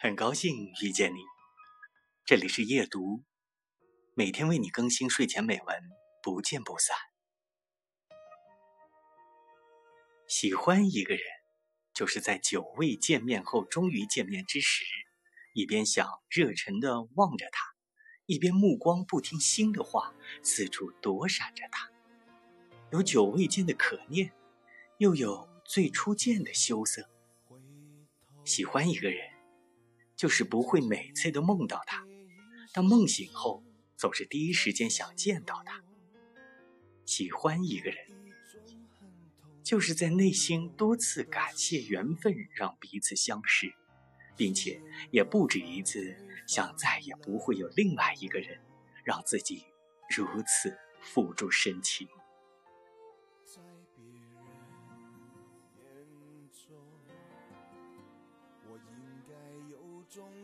很高兴遇见你，这里是夜读，每天为你更新睡前美文，不见不散。喜欢一个人，就是在久未见面后终于见面之时，一边想热忱的望着他，一边目光不听心的话，四处躲闪着他。有久未见的可念，又有最初见的羞涩。喜欢一个人。就是不会每次都梦到他，当梦醒后，总是第一时间想见到他。喜欢一个人，就是在内心多次感谢缘分让彼此相识，并且也不止一次想再也不会有另外一个人让自己如此付诸深情。种